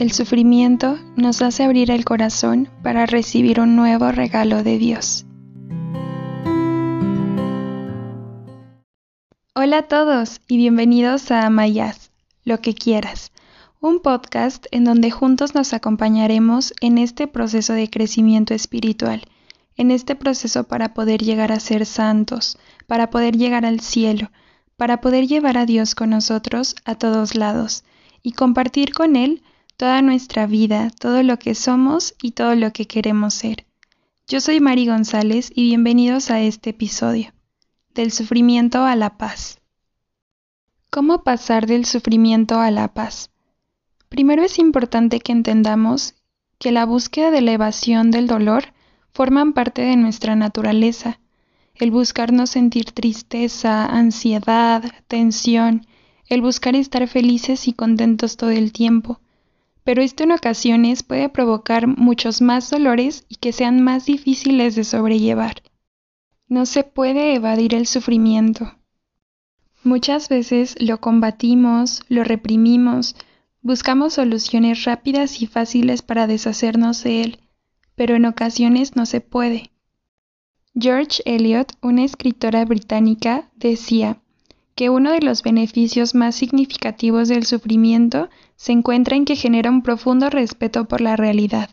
El sufrimiento nos hace abrir el corazón para recibir un nuevo regalo de Dios. Hola a todos y bienvenidos a Amayas, lo que quieras, un podcast en donde juntos nos acompañaremos en este proceso de crecimiento espiritual, en este proceso para poder llegar a ser santos, para poder llegar al cielo, para poder llevar a Dios con nosotros a todos lados y compartir con Él toda nuestra vida, todo lo que somos y todo lo que queremos ser. Yo soy Mari González y bienvenidos a este episodio, del sufrimiento a la paz. ¿Cómo pasar del sufrimiento a la paz? Primero es importante que entendamos que la búsqueda de la evasión del dolor forman parte de nuestra naturaleza. El buscar no sentir tristeza, ansiedad, tensión, el buscar estar felices y contentos todo el tiempo. Pero esto en ocasiones puede provocar muchos más dolores y que sean más difíciles de sobrellevar. No se puede evadir el sufrimiento. Muchas veces lo combatimos, lo reprimimos, buscamos soluciones rápidas y fáciles para deshacernos de él, pero en ocasiones no se puede. George Eliot, una escritora británica, decía, que uno de los beneficios más significativos del sufrimiento se encuentra en que genera un profundo respeto por la realidad.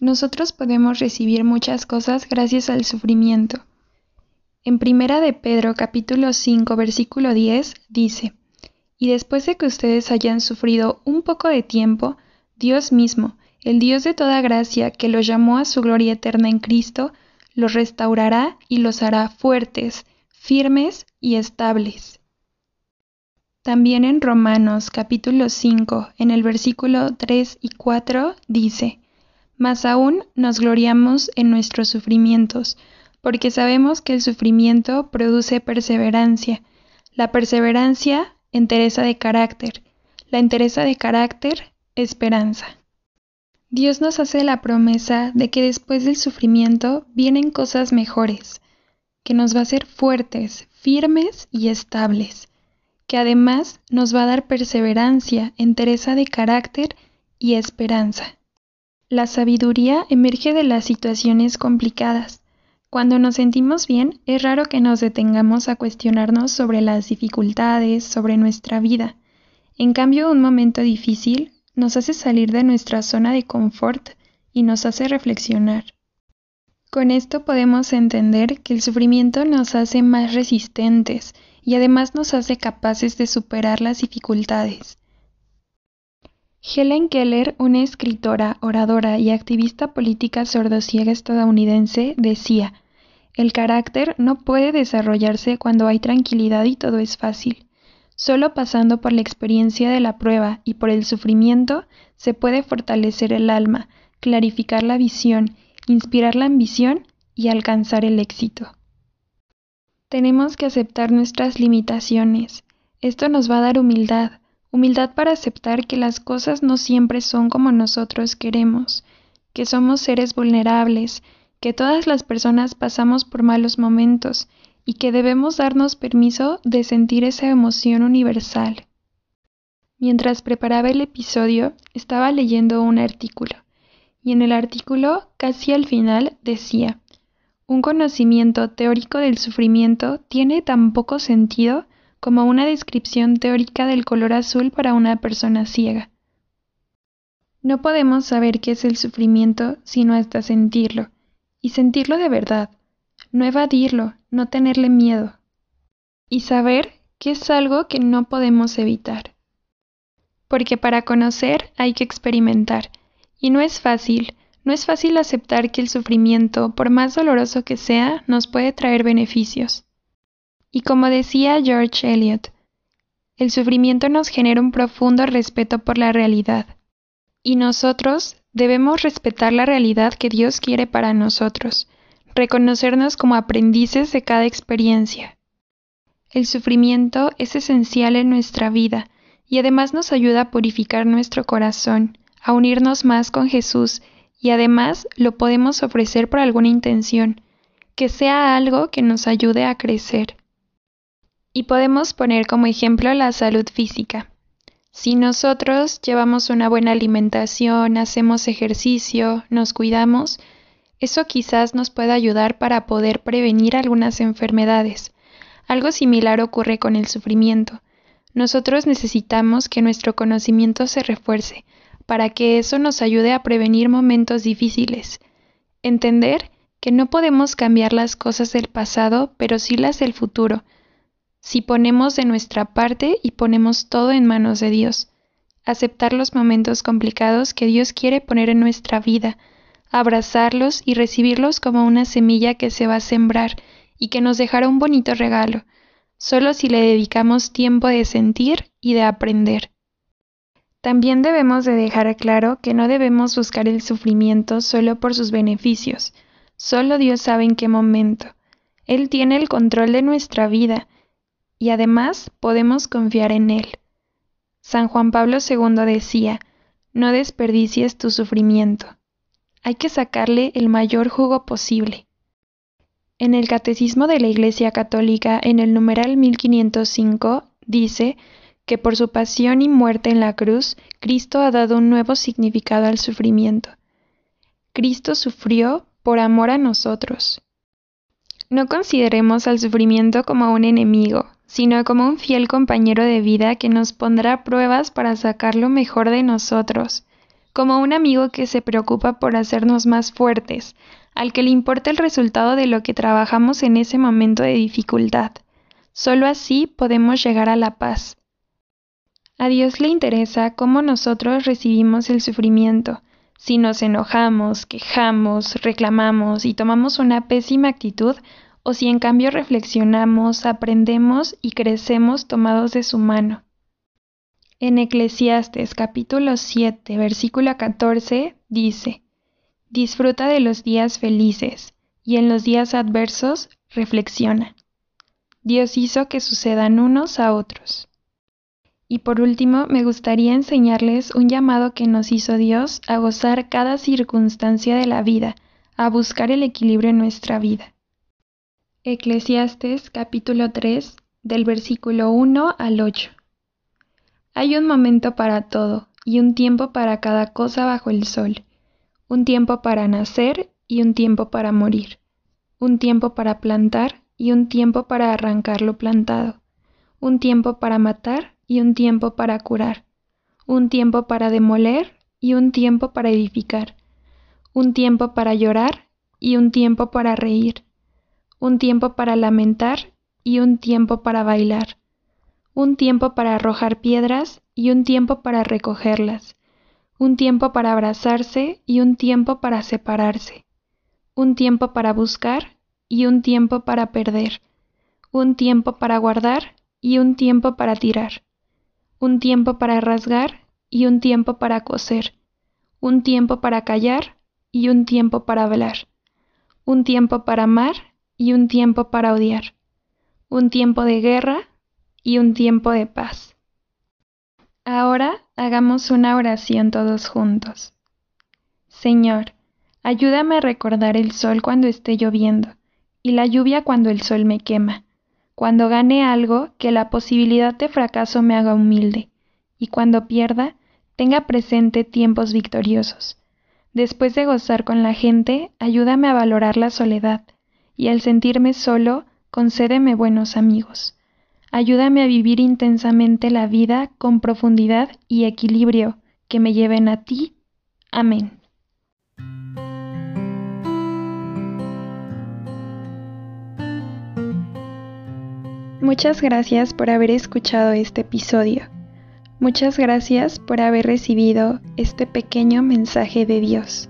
Nosotros podemos recibir muchas cosas gracias al sufrimiento. En Primera de Pedro capítulo 5 versículo 10 dice, Y después de que ustedes hayan sufrido un poco de tiempo, Dios mismo, el Dios de toda gracia que los llamó a su gloria eterna en Cristo, los restaurará y los hará fuertes, firmes y estables. También en Romanos capítulo 5, en el versículo 3 y 4, dice, Mas aún nos gloriamos en nuestros sufrimientos, porque sabemos que el sufrimiento produce perseverancia, la perseverancia entereza de carácter, la entereza de carácter esperanza. Dios nos hace la promesa de que después del sufrimiento vienen cosas mejores, que nos va a hacer fuertes, firmes y estables, que además nos va a dar perseverancia, entereza de carácter y esperanza. La sabiduría emerge de las situaciones complicadas. Cuando nos sentimos bien, es raro que nos detengamos a cuestionarnos sobre las dificultades, sobre nuestra vida. En cambio, un momento difícil nos hace salir de nuestra zona de confort y nos hace reflexionar. Con esto podemos entender que el sufrimiento nos hace más resistentes y además nos hace capaces de superar las dificultades. Helen Keller, una escritora, oradora y activista política sordociega estadounidense, decía, El carácter no puede desarrollarse cuando hay tranquilidad y todo es fácil. Solo pasando por la experiencia de la prueba y por el sufrimiento se puede fortalecer el alma, clarificar la visión inspirar la ambición y alcanzar el éxito. Tenemos que aceptar nuestras limitaciones. Esto nos va a dar humildad, humildad para aceptar que las cosas no siempre son como nosotros queremos, que somos seres vulnerables, que todas las personas pasamos por malos momentos y que debemos darnos permiso de sentir esa emoción universal. Mientras preparaba el episodio, estaba leyendo un artículo y en el artículo, casi al final, decía, un conocimiento teórico del sufrimiento tiene tan poco sentido como una descripción teórica del color azul para una persona ciega. No podemos saber qué es el sufrimiento sino hasta sentirlo, y sentirlo de verdad, no evadirlo, no tenerle miedo, y saber que es algo que no podemos evitar. Porque para conocer hay que experimentar, y no es fácil, no es fácil aceptar que el sufrimiento, por más doloroso que sea, nos puede traer beneficios. Y como decía George Eliot, el sufrimiento nos genera un profundo respeto por la realidad. Y nosotros debemos respetar la realidad que Dios quiere para nosotros, reconocernos como aprendices de cada experiencia. El sufrimiento es esencial en nuestra vida y además nos ayuda a purificar nuestro corazón, a unirnos más con Jesús y además lo podemos ofrecer por alguna intención, que sea algo que nos ayude a crecer. Y podemos poner como ejemplo la salud física. Si nosotros llevamos una buena alimentación, hacemos ejercicio, nos cuidamos, eso quizás nos pueda ayudar para poder prevenir algunas enfermedades. Algo similar ocurre con el sufrimiento. Nosotros necesitamos que nuestro conocimiento se refuerce para que eso nos ayude a prevenir momentos difíciles. Entender que no podemos cambiar las cosas del pasado, pero sí las del futuro, si ponemos de nuestra parte y ponemos todo en manos de Dios. Aceptar los momentos complicados que Dios quiere poner en nuestra vida, abrazarlos y recibirlos como una semilla que se va a sembrar y que nos dejará un bonito regalo, solo si le dedicamos tiempo de sentir y de aprender. También debemos de dejar claro que no debemos buscar el sufrimiento solo por sus beneficios, Solo Dios sabe en qué momento. Él tiene el control de nuestra vida y además podemos confiar en Él. San Juan Pablo II decía, no desperdicies tu sufrimiento. Hay que sacarle el mayor jugo posible. En el Catecismo de la Iglesia Católica, en el numeral 1505, dice que por su pasión y muerte en la cruz, Cristo ha dado un nuevo significado al sufrimiento. Cristo sufrió por amor a nosotros. No consideremos al sufrimiento como un enemigo, sino como un fiel compañero de vida que nos pondrá pruebas para sacar lo mejor de nosotros, como un amigo que se preocupa por hacernos más fuertes, al que le importa el resultado de lo que trabajamos en ese momento de dificultad. Solo así podemos llegar a la paz. A Dios le interesa cómo nosotros recibimos el sufrimiento, si nos enojamos, quejamos, reclamamos y tomamos una pésima actitud, o si en cambio reflexionamos, aprendemos y crecemos tomados de su mano. En Eclesiastes capítulo 7, versículo 14 dice, Disfruta de los días felices y en los días adversos reflexiona. Dios hizo que sucedan unos a otros. Y por último, me gustaría enseñarles un llamado que nos hizo Dios a gozar cada circunstancia de la vida, a buscar el equilibrio en nuestra vida. Eclesiastes capítulo 3 del versículo 1 al 8. Hay un momento para todo y un tiempo para cada cosa bajo el sol, un tiempo para nacer y un tiempo para morir, un tiempo para plantar y un tiempo para arrancar lo plantado, un tiempo para matar y un tiempo para curar, un tiempo para demoler y un tiempo para edificar, un tiempo para llorar y un tiempo para reír, un tiempo para lamentar y un tiempo para bailar, un tiempo para arrojar piedras y un tiempo para recogerlas, un tiempo para abrazarse y un tiempo para separarse, un tiempo para buscar y un tiempo para perder, un tiempo para guardar y un tiempo para tirar un tiempo para rasgar y un tiempo para coser, un tiempo para callar y un tiempo para hablar, un tiempo para amar y un tiempo para odiar, un tiempo de guerra y un tiempo de paz. Ahora hagamos una oración todos juntos. Señor, ayúdame a recordar el sol cuando esté lloviendo y la lluvia cuando el sol me quema cuando gane algo, que la posibilidad de fracaso me haga humilde, y cuando pierda, tenga presente tiempos victoriosos. Después de gozar con la gente, ayúdame a valorar la soledad, y al sentirme solo, concédeme buenos amigos. Ayúdame a vivir intensamente la vida con profundidad y equilibrio que me lleven a ti. Amén. Muchas gracias por haber escuchado este episodio. Muchas gracias por haber recibido este pequeño mensaje de Dios.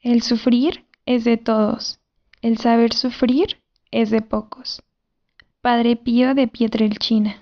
El sufrir es de todos, el saber sufrir es de pocos. Padre Pío de Pietrelchina.